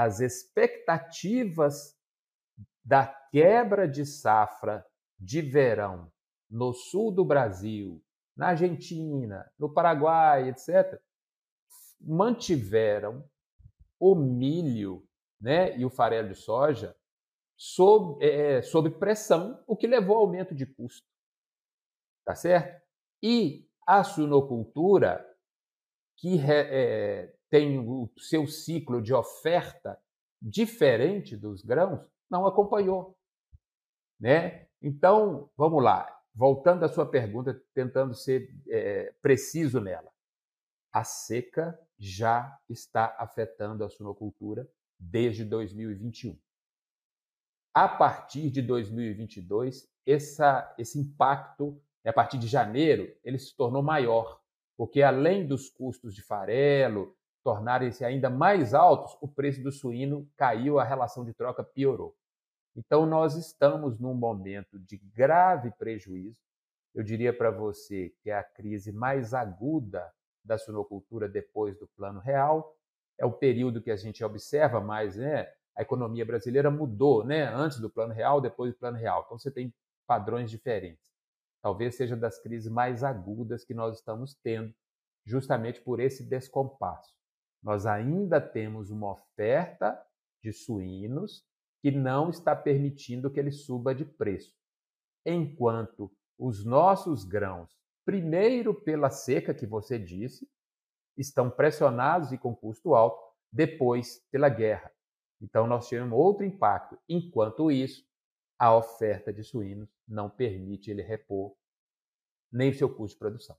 as expectativas da quebra de safra de verão no sul do Brasil, na Argentina, no Paraguai, etc., mantiveram o milho né, e o farelo de soja sob, é, sob pressão, o que levou ao aumento de custo. Tá certo? E a suinocultura, que é, tem o seu ciclo de oferta diferente dos grãos, não acompanhou. Né? Então, vamos lá. Voltando à sua pergunta, tentando ser é, preciso nela. A seca já está afetando a suinocultura desde 2021. A partir de 2022, essa, esse impacto, a partir de janeiro, ele se tornou maior, porque além dos custos de farelo tornarem-se ainda mais altos, o preço do suíno caiu, a relação de troca piorou. Então, nós estamos num momento de grave prejuízo. Eu diria para você que é a crise mais aguda da suinocultura depois do Plano Real. É o período que a gente observa mais, né? A economia brasileira mudou, né? Antes do Plano Real, depois do Plano Real. Então, você tem padrões diferentes. Talvez seja das crises mais agudas que nós estamos tendo, justamente por esse descompasso. Nós ainda temos uma oferta de suínos que não está permitindo que ele suba de preço. Enquanto os nossos grãos, primeiro pela seca que você disse, estão pressionados e com custo alto, depois pela guerra. Então nós tivemos outro impacto. Enquanto isso, a oferta de suínos não permite ele repor nem seu custo de produção.